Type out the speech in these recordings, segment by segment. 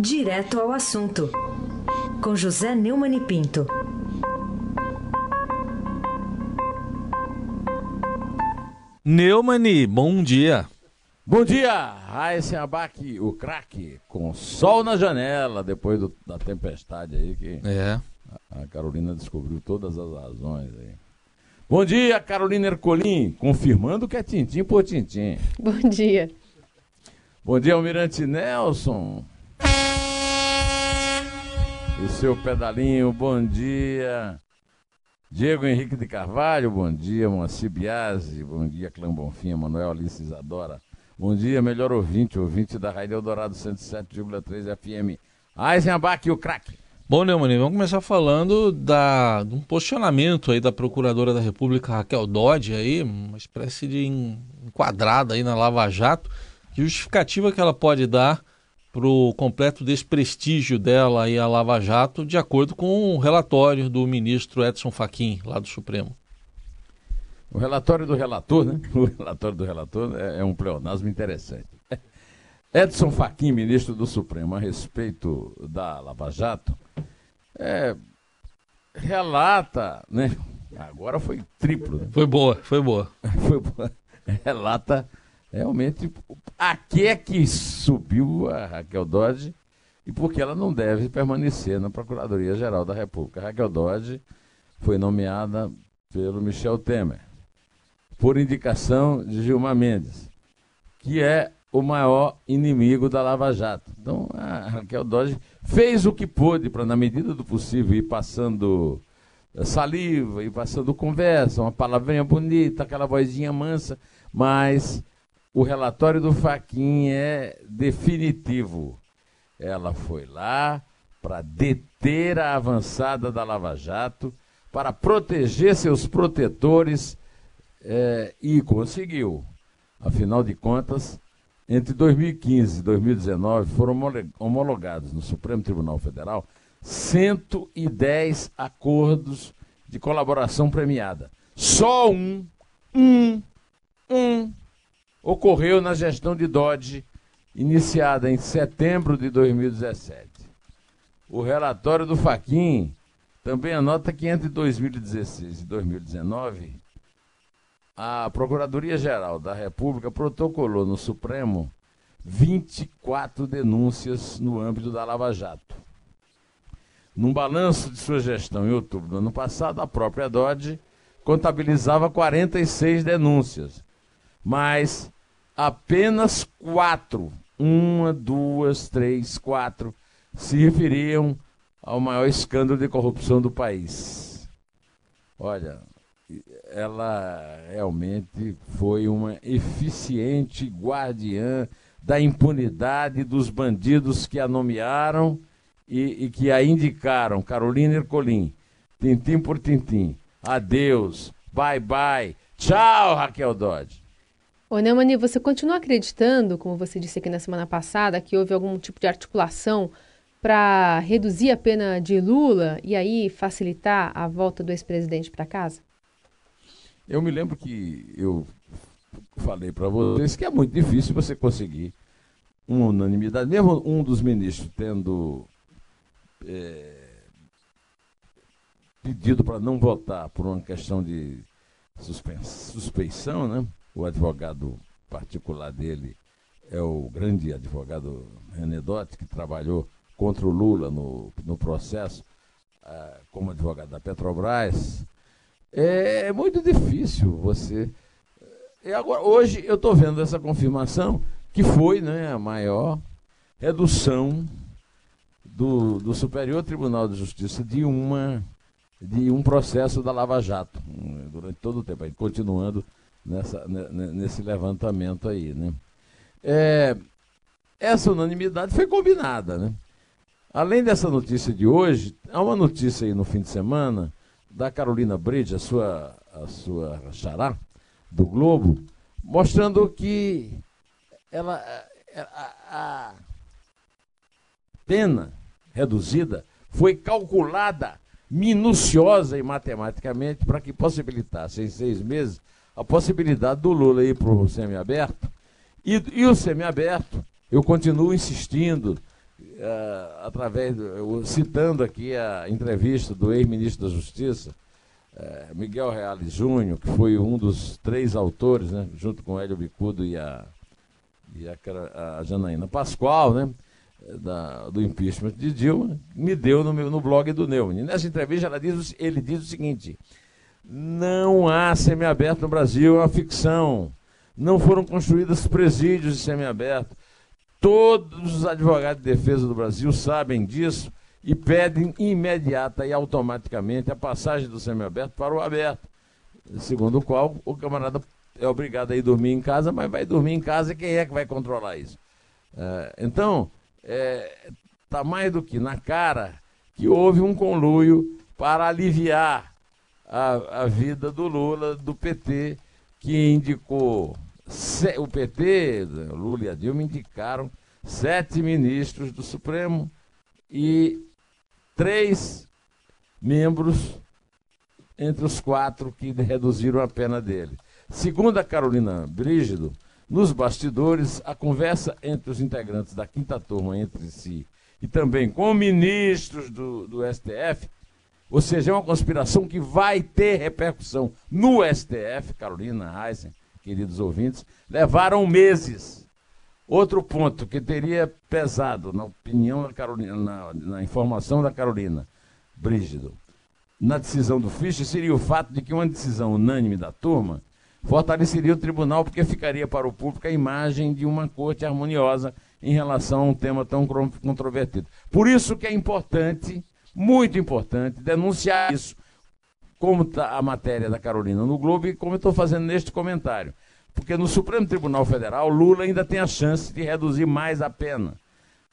Direto ao assunto, com José Neumann e Pinto. Neumani, bom dia. Bom dia, Raíssen Abac, o craque, com sol na janela, depois do, da tempestade aí que É. a Carolina descobriu todas as razões aí. Bom dia, Carolina Ercolim, confirmando que é tintim por tintim. Bom dia. Bom dia, Almirante Nelson. O seu pedalinho, bom dia. Diego Henrique de Carvalho, bom dia. Moacir Biasi, bom dia. Clã Bonfim, Manuel Alice Isadora. Bom dia, melhor ouvinte, ouvinte da Rádio Eldorado 107,3 FM. Eisenbach, o craque. Bom, Neumani, vamos começar falando da, de um posicionamento aí da Procuradora da República, Raquel Dodge, aí, uma espécie de en- enquadrada aí na Lava Jato. Justificativa que ela pode dar para o completo desprestígio dela aí à Lava Jato, de acordo com o relatório do ministro Edson Fachin, lá do Supremo? O relatório do relator, né? O relatório do relator é, é um pleonasmo interessante. Edson Fachin, ministro do Supremo, a respeito da Lava Jato, é, relata, né? Agora foi triplo, né? Foi boa, foi boa. Foi boa. relata realmente a que é que subiu a Raquel Dodge e por que ela não deve permanecer na Procuradoria-Geral da República. A Raquel Dodge foi nomeada pelo Michel Temer, por indicação de Gilmar Mendes, que é o maior inimigo da Lava Jato. Então, a Raquel Dodge fez o que pôde para, na medida do possível, ir passando eh, saliva, ir passando conversa, uma palavrinha bonita, aquela vozinha mansa, mas o relatório do Faquin é definitivo. Ela foi lá para deter a avançada da Lava Jato, para proteger seus protetores eh, e conseguiu. Afinal de contas, entre 2015 e 2019 foram homologados no Supremo Tribunal Federal 110 acordos de colaboração premiada. Só um, um, um ocorreu na gestão de Dodge, iniciada em setembro de 2017. O relatório do Faquin também anota que entre 2016 e 2019, a Procuradoria-Geral da República protocolou no Supremo 24 denúncias no âmbito da Lava Jato. Num balanço de sua gestão em outubro do ano passado, a própria Dodge contabilizava 46 denúncias, mas apenas quatro, uma, duas, três, quatro, se referiam ao maior escândalo de corrupção do país. Olha, ela realmente foi uma eficiente guardiã da impunidade dos bandidos que a nomearam e, e que a indicaram. Carolina Ercolim, tintim por tintim. Adeus, bye bye, tchau, Raquel Dodge. Ô, Neumani, você continua acreditando, como você disse aqui na semana passada, que houve algum tipo de articulação para reduzir a pena de Lula e aí facilitar a volta do ex-presidente para casa? Eu me lembro que eu falei para vocês que é muito difícil você conseguir uma unanimidade, mesmo um dos ministros tendo é, pedido para não votar por uma questão de suspeição, né? O advogado particular dele é o grande advogado René Dotti, que trabalhou contra o Lula no, no processo ah, como advogado da Petrobras. É muito difícil você. E agora, hoje eu estou vendo essa confirmação que foi né, a maior redução do, do Superior Tribunal de Justiça de uma de um processo da Lava Jato hum, durante todo o tempo, aí, continuando nessa, ne- ne- nesse levantamento aí, né? É, essa unanimidade foi combinada, né? Além dessa notícia de hoje, há uma notícia aí no fim de semana da Carolina Bride, a sua, a sua xará do Globo, mostrando que ela, a- a pena reduzida foi calculada minuciosa e matematicamente para que possibilitasse em seis meses a possibilidade do Lula ir para o semiaberto. E, e o semiaberto, eu continuo insistindo uh, através, do, citando aqui a entrevista do ex-ministro da Justiça, uh, Miguel Reales Júnior, que foi um dos três autores, né, junto com Hélio Bicudo e a, e a, a Janaína Pascoal, né, da, do impeachment de Dilma, me deu no, meu, no blog do Neumann. Nessa entrevista diz, ele diz o seguinte, não há semiaberto no Brasil, é uma ficção. Não foram construídos presídios de semiaberto. Todos os advogados de defesa do Brasil sabem disso e pedem imediata e automaticamente a passagem do semiaberto para o aberto. Segundo o qual o camarada é obrigado a ir dormir em casa, mas vai dormir em casa e quem é que vai controlar isso? É, então, está é, tá mais do que na cara que houve um conluio para aliviar a, a vida do Lula, do PT, que indicou o PT, Lula e a Dilma indicaram sete ministros do Supremo e três membros entre os quatro que reduziram a pena dele. Segundo a Carolina Brígido, nos bastidores, a conversa entre os integrantes da quinta turma entre si e também com ministros do, do STF, ou seja, é uma conspiração que vai ter repercussão no STF, Carolina Heisen, queridos ouvintes, levaram meses. Outro ponto que teria pesado, na opinião da Carolina, na, na informação da Carolina Brígido, na decisão do Fischer, seria o fato de que uma decisão unânime da turma fortaleceria o tribunal porque ficaria para o público a imagem de uma corte harmoniosa em relação a um tema tão controvertido. Por isso que é importante, muito importante, denunciar isso como está a matéria da Carolina no Globo e como eu estou fazendo neste comentário. Porque no Supremo Tribunal Federal, Lula ainda tem a chance de reduzir mais a pena.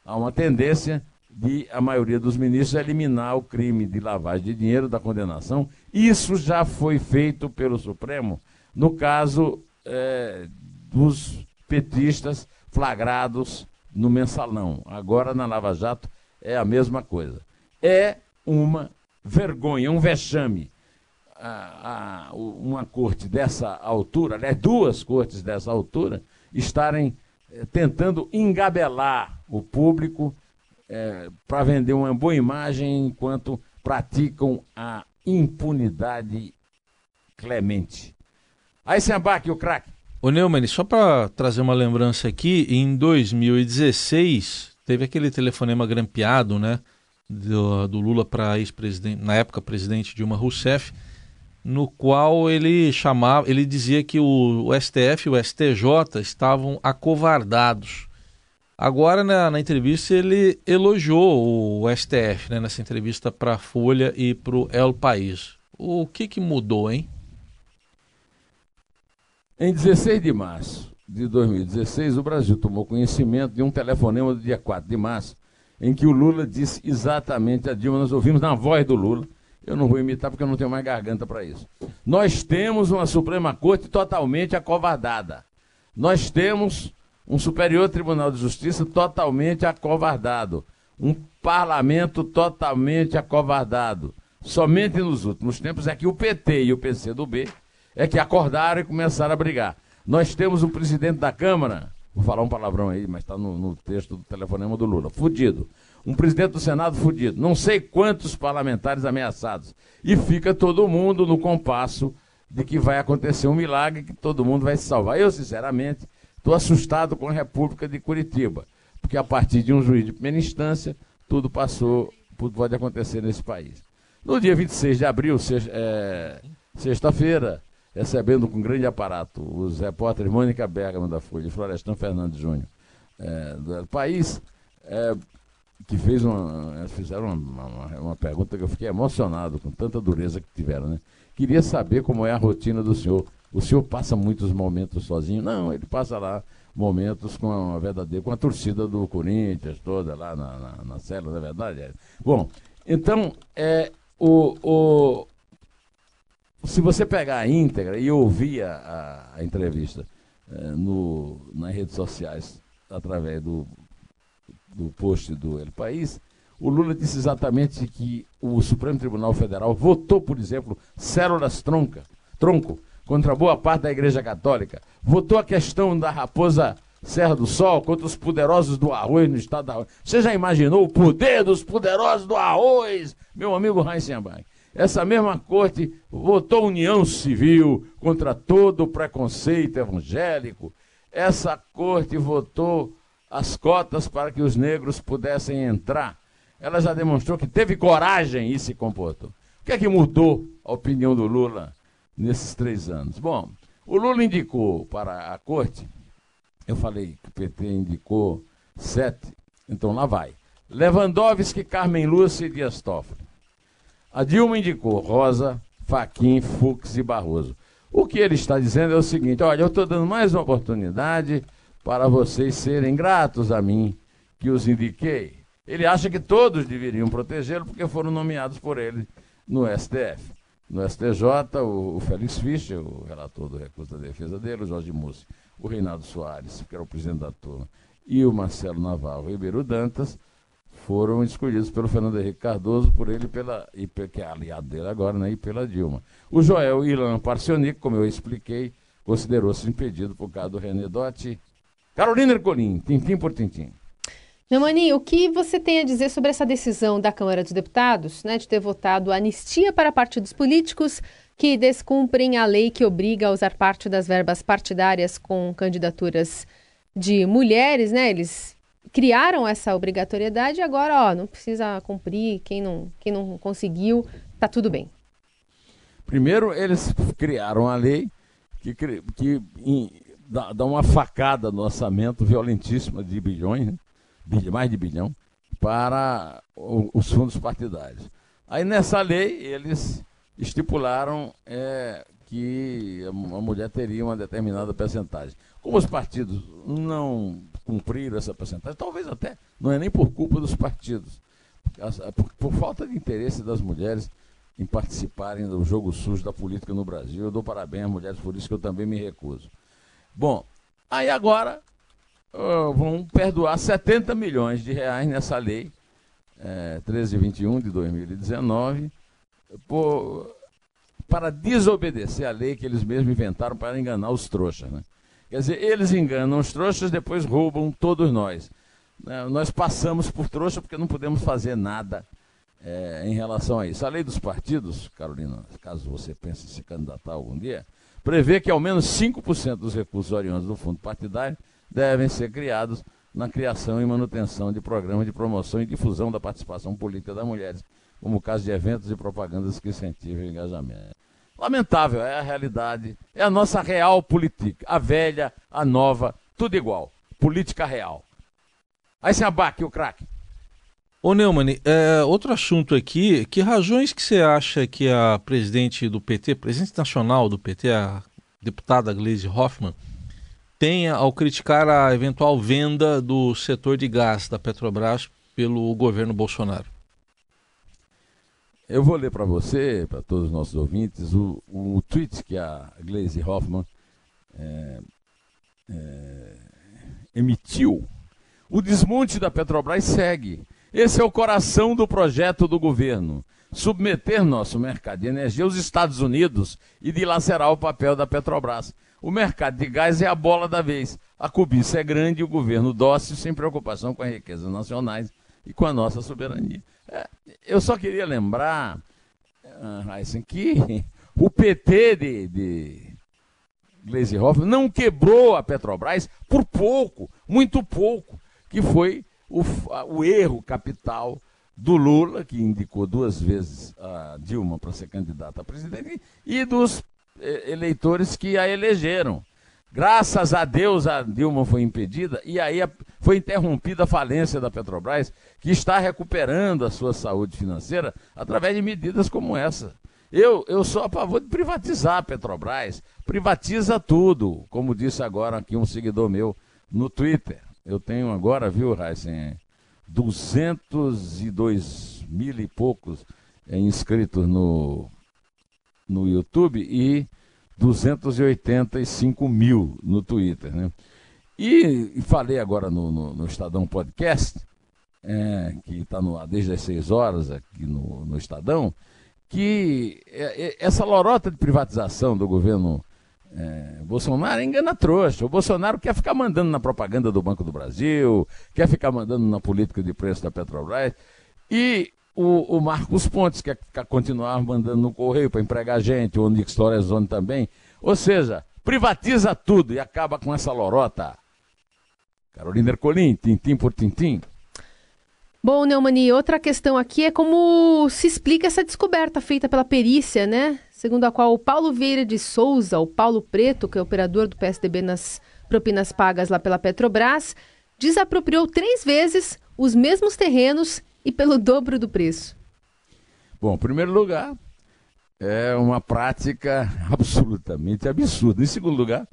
Há uma tendência de a maioria dos ministros eliminar o crime de lavagem de dinheiro da condenação. Isso já foi feito pelo Supremo no caso é, dos petistas flagrados no mensalão. Agora na Lava Jato é a mesma coisa. É uma vergonha, um vexame a, a, uma corte dessa altura, aliás, duas cortes dessa altura, estarem é, tentando engabelar o público é, para vender uma boa imagem enquanto praticam a impunidade clemente. Aí se abaque o craque. Ô Neumann, só para trazer uma lembrança aqui, em 2016 teve aquele telefonema grampeado, né, do, do Lula para ex-presidente, na época presidente Dilma Rousseff, no qual ele chamava, ele dizia que o, o STF e o STJ estavam acovardados. Agora, na, na, entrevista, ele elogiou o STF, né, nessa entrevista para a Folha e para o El País. O que, que mudou, hein? Em 16 de março de 2016, o Brasil tomou conhecimento de um telefonema do dia 4 de março, em que o Lula disse exatamente a Dilma, nós ouvimos na voz do Lula, eu não vou imitar porque eu não tenho mais garganta para isso. Nós temos uma Suprema Corte totalmente acovardada. Nós temos um Superior Tribunal de Justiça totalmente acovardado. Um parlamento totalmente acovardado. Somente nos últimos tempos é que o PT e o PCdoB é que acordaram e começaram a brigar. Nós temos um presidente da Câmara, vou falar um palavrão aí, mas está no, no texto do telefonema do Lula, fudido um presidente do Senado fudido, não sei quantos parlamentares ameaçados. E fica todo mundo no compasso de que vai acontecer um milagre, que todo mundo vai se salvar. Eu, sinceramente, estou assustado com a República de Curitiba, porque a partir de um juiz de primeira instância, tudo passou, tudo pode acontecer nesse país. No dia 26 de abril, é, sexta-feira, recebendo com grande aparato os repórteres Mônica Bergamo da Folha e Florestan Fernandes Júnior é, do país, é, que fez uma, fizeram uma, uma, uma, pergunta que eu fiquei emocionado com tanta dureza que tiveram, né? Queria saber como é a rotina do senhor. O senhor passa muitos momentos sozinho? Não, ele passa lá momentos com a verdadeira, com a torcida do Corinthians toda lá na, na, na célula, na é verdade. É. Bom, então, é, o, o, se você pegar a íntegra e ouvir a, a, a entrevista é, no, nas redes sociais através do do post do El País, o Lula disse exatamente que o Supremo Tribunal Federal votou, por exemplo, células tronca, tronco contra boa parte da Igreja Católica, votou a questão da raposa Serra do Sol, contra os poderosos do arroz no estado da arroz. Você já imaginou o poder dos poderosos do arroz, meu amigo Heisenberg? Essa mesma corte votou união civil contra todo o preconceito evangélico. Essa corte votou as cotas para que os negros pudessem entrar. Ela já demonstrou que teve coragem e se comportou. O que é que mudou a opinião do Lula nesses três anos? Bom, o Lula indicou para a corte eu falei que o PT indicou sete, então lá vai. Lewandowski, Carmen Lúcia e Dias Toffoli. A Dilma indicou Rosa, Faquim, Fux e Barroso. O que ele está dizendo é o seguinte: olha, eu estou dando mais uma oportunidade para vocês serem gratos a mim, que os indiquei. Ele acha que todos deveriam protegê-lo porque foram nomeados por ele no STF. No STJ, o, Félix Fischer, o relator do recurso da defesa dele, o Jorge Mussi o Reinaldo Soares, que era o presidente da turma, e o Marcelo Navarro Ribeiro Dantas foram escolhidos pelo Fernando Henrique Cardoso, por ele pela, e, que é aliado dele agora, né, e pela Dilma. O Joel Ilan Parcionic, como eu expliquei, considerou-se impedido por causa do René Dotti. Carolina Ercolim, tintim por tintim. Neumani, o que você tem a dizer sobre essa decisão da Câmara dos Deputados, né, de ter votado anistia para partidos políticos que descumprem a lei que obriga a usar parte das verbas partidárias com candidaturas de mulheres, né? Eles criaram essa obrigatoriedade e agora, ó, não precisa cumprir, quem não, quem não conseguiu, tá tudo bem. Primeiro, eles criaram a lei que, que em, dá, dá, uma facada no orçamento violentíssima de bilhões, né? Mais de bilhão, para os fundos partidários. Aí nessa lei eles estipularam é, que a mulher teria uma determinada percentagem. Como os partidos não cumpriram essa percentagem, talvez até não é nem por culpa dos partidos, por, por falta de interesse das mulheres em participarem do jogo sujo da política no Brasil. Eu dou parabéns às mulheres por isso que eu também me recuso. Bom, aí agora uh, vão perdoar 70 milhões de reais nessa lei é, 1321 de 2019 por, para desobedecer a lei que eles mesmos inventaram para enganar os trouxas. Né? Quer dizer, eles enganam os trouxas, depois roubam todos nós. Né? Nós passamos por trouxa porque não podemos fazer nada é, em relação a isso. A lei dos partidos, Carolina, caso você pense em se candidatar algum dia, prevê que ao menos 5% dos recursos oriundos do fundo partidário devem ser criados na criação e manutenção de programas de promoção e difusão da participação política das mulheres como o caso de eventos e propagandas que incentivam o engajamento. Lamentável, é a realidade, é a nossa real política, a velha, a nova, tudo igual, política real. Aí se abaque o craque. Ô Neumann, é, outro assunto aqui, que razões que você acha que a presidente do PT, presidente nacional do PT, a deputada Gleisi Hoffmann, tenha ao criticar a eventual venda do setor de gás da Petrobras pelo governo Bolsonaro? Eu vou ler para você, para todos os nossos ouvintes, o, o tweet que a Glaze Hoffman é, é, emitiu. O desmonte da Petrobras segue. Esse é o coração do projeto do governo. Submeter nosso mercado de energia aos Estados Unidos e dilacerar o papel da Petrobras. O mercado de gás é a bola da vez. A cobiça é grande e o governo dócil, sem preocupação com as riquezas nacionais e com a nossa soberania. É, eu só queria lembrar, uh, que o PT de, de Gleisi Hoffmann não quebrou a Petrobras por pouco, muito pouco, que foi o, o erro capital do Lula, que indicou duas vezes a Dilma para ser candidata a presidente, e dos eleitores que a elegeram. Graças a Deus a Dilma foi impedida e aí foi interrompida a falência da Petrobras, que está recuperando a sua saúde financeira através de medidas como essa. Eu, eu sou a favor de privatizar a Petrobras. Privatiza tudo, como disse agora aqui um seguidor meu no Twitter. Eu tenho agora, viu, Heisen, 202 mil e poucos inscritos no, no YouTube e 285 mil no Twitter. Né? E, e falei agora no, no, no Estadão Podcast, é, que está no ar desde as 6 horas aqui no, no Estadão, que é, é, essa lorota de privatização do governo É, Bolsonaro engana trouxa. O Bolsonaro quer ficar mandando na propaganda do Banco do Brasil, quer ficar mandando na política de preço da Petrobras. E o, o Marcos Pontes quer ficar, continuar mandando no correio para empregar gente, o Nix Torezone também. Ou seja, privatiza tudo e acaba com essa lorota. Carolina Ercolim, tintim por tintim. Bom, Neumani, outra questão aqui é como se explica essa descoberta feita pela perícia, né? Segundo a qual o Paulo Vieira de Souza, o Paulo Preto, que é operador do PSDB nas propinas pagas lá pela Petrobras, desapropriou três vezes os mesmos terrenos e pelo dobro do preço. Bom, em primeiro lugar, é uma prática absolutamente absurda. Em segundo lugar,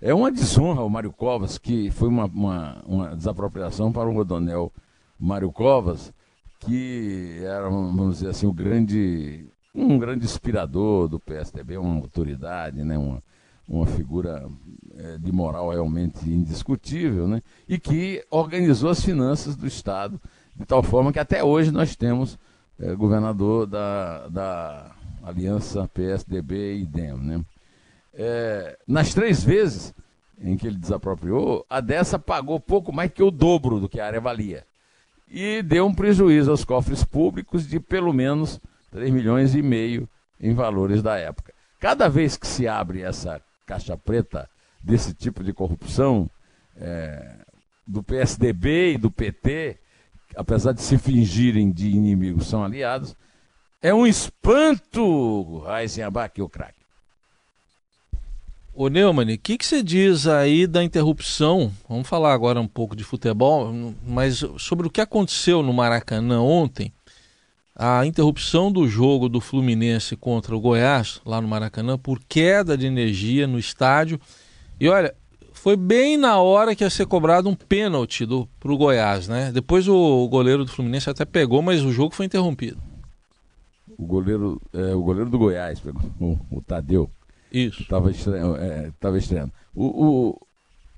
é uma desonra ao Mário Covas, que foi uma, uma, uma desapropriação para o Rodonel Mário Covas, que era, vamos dizer assim, o grande, um grande inspirador do PSDB, uma autoridade, né, uma, uma figura é, de moral realmente indiscutível, né, e que organizou as finanças do Estado de tal forma que até hoje nós temos é, governador da, da aliança PSDB e DEM. Né. É, nas três vezes em que ele desapropriou, a dessa pagou pouco mais que o dobro do que a área valia e deu um prejuízo aos cofres públicos de pelo menos 3 milhões e meio em valores da época. Cada vez que se abre essa caixa preta desse tipo de corrupção, é, do PSDB e do PT, apesar de se fingirem de inimigos, são aliados, é um espanto, Heisenbach, o craque. Ô Neumann, o que, que você diz aí da interrupção? Vamos falar agora um pouco de futebol, mas sobre o que aconteceu no Maracanã ontem, a interrupção do jogo do Fluminense contra o Goiás, lá no Maracanã, por queda de energia no estádio. E olha, foi bem na hora que ia ser cobrado um pênalti para o Goiás, né? Depois o goleiro do Fluminense até pegou, mas o jogo foi interrompido. O goleiro, é, o goleiro do Goiás pegou, o, o Tadeu. Isso. Estava estreando. É, tava estreando. O, o,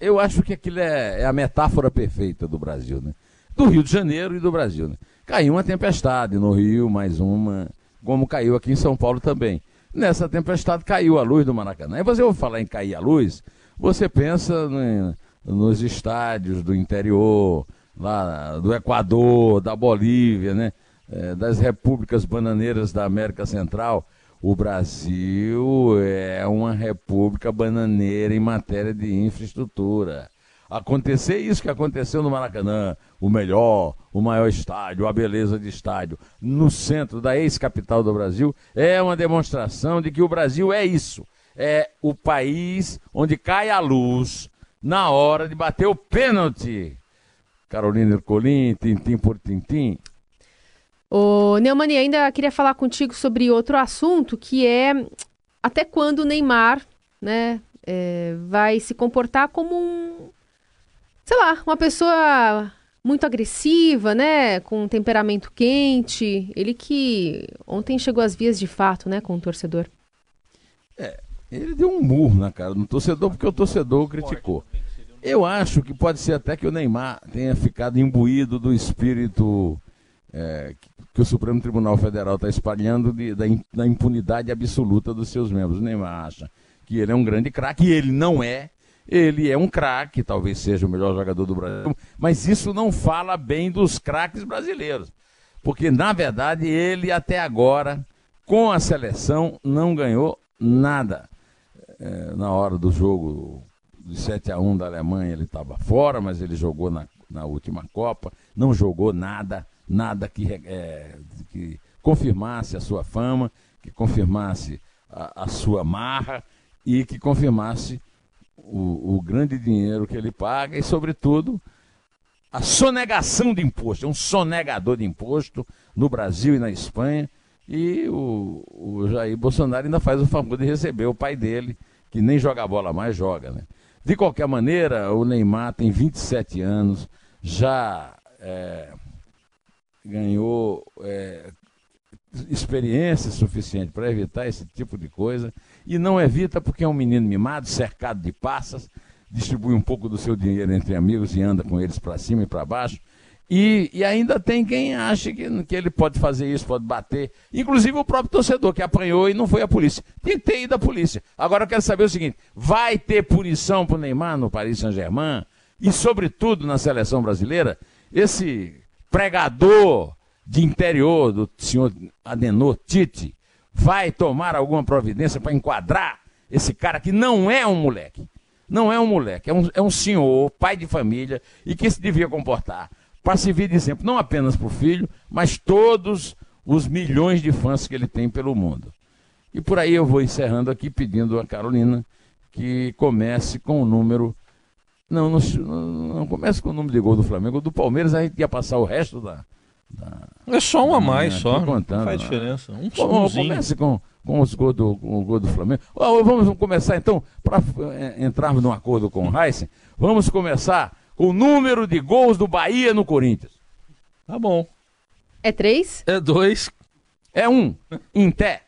eu acho que aquilo é, é, a metáfora perfeita do Brasil, né? Do Rio de Janeiro e do Brasil, né? Caiu uma tempestade no Rio, mais uma, como caiu aqui em São Paulo também. Nessa tempestade caiu a luz do Maracanã. E você ouve falar em cair a luz, você pensa né, nos estádios do interior, lá do Equador, da Bolívia, né? É, das repúblicas bananeiras da América Central. O Brasil é uma república bananeira em matéria de infraestrutura. Acontecer isso que aconteceu no Maracanã, o melhor, o maior estádio, a beleza de estádio, no centro da ex-capital do Brasil, é uma demonstração de que o Brasil é isso. É o país onde cai a luz na hora de bater o pênalti. Carolina Ercolim, tintim por tintim. Ô, Neumani, ainda queria falar contigo sobre outro assunto, que é até quando o Neymar né, é, vai se comportar como um, sei lá, uma pessoa muito agressiva, né, com um temperamento quente. Ele que ontem chegou às vias de fato, né, com o torcedor. É, ele deu um murro na cara do torcedor porque o torcedor criticou. Eu acho que pode ser até que o Neymar tenha ficado imbuído do espírito é, que o Supremo Tribunal Federal está espalhando de, da, da, impunidade absoluta dos seus membros. O Neymar acha que ele é um grande craque, e ele não é. Ele é um craque, talvez seja o melhor jogador do Brasil, mas isso não fala bem dos craques brasileiros. Porque, na verdade, ele até agora, com a seleção, não ganhou nada. É, na hora do jogo de 7 a 1 da Alemanha, ele estava fora, mas ele jogou na, na última Copa, não jogou nada nada que, é, que confirmasse a sua fama, que confirmasse a, a sua marra e que confirmasse o, o, grande dinheiro que ele paga e, sobretudo, a sonegação de imposto. É um sonegador de imposto no Brasil e na Espanha. E o, o Jair Bolsonaro ainda faz o favor de receber o pai dele, que nem joga bola mais, joga. Né? De qualquer maneira, o Neymar tem 27 anos, já é, ganhou é, experiência suficiente para evitar esse tipo de coisa e não evita porque é um menino mimado, cercado de passas, distribui um pouco do seu dinheiro entre amigos e anda com eles para cima e para baixo. E, e, ainda tem quem acha que, que ele pode fazer isso, pode bater. Inclusive o próprio torcedor que apanhou e não foi a polícia. Tem que ter ido polícia. Agora eu quero saber o seguinte: vai ter punição para o Neymar no Paris Saint-Germain? E, sobretudo, na seleção brasileira? Esse pregador de interior do senhor Adenor Tite vai tomar alguma providência para enquadrar esse cara que não é um moleque. Não é um moleque, é um, é um senhor, pai de família, e que se devia comportar para servir de exemplo, não apenas para o filho, mas todos os milhões de fãs que ele tem pelo mundo. E por aí eu vou encerrando aqui, pedindo a Carolina que comece com o número. Não, não, não comece com o número de gol do Flamengo. Do Palmeiras a gente ia passar o resto da. da é só um a mais, só. Contando, não faz né? diferença. Um Bom, comece com, com os gols do, com o gol do Flamengo. Vamos começar então, para é, entrarmos num acordo com o Heisen, vamos começar o número de gols do Bahia no Corinthians. Tá bom. É três? É dois. É um. Em té.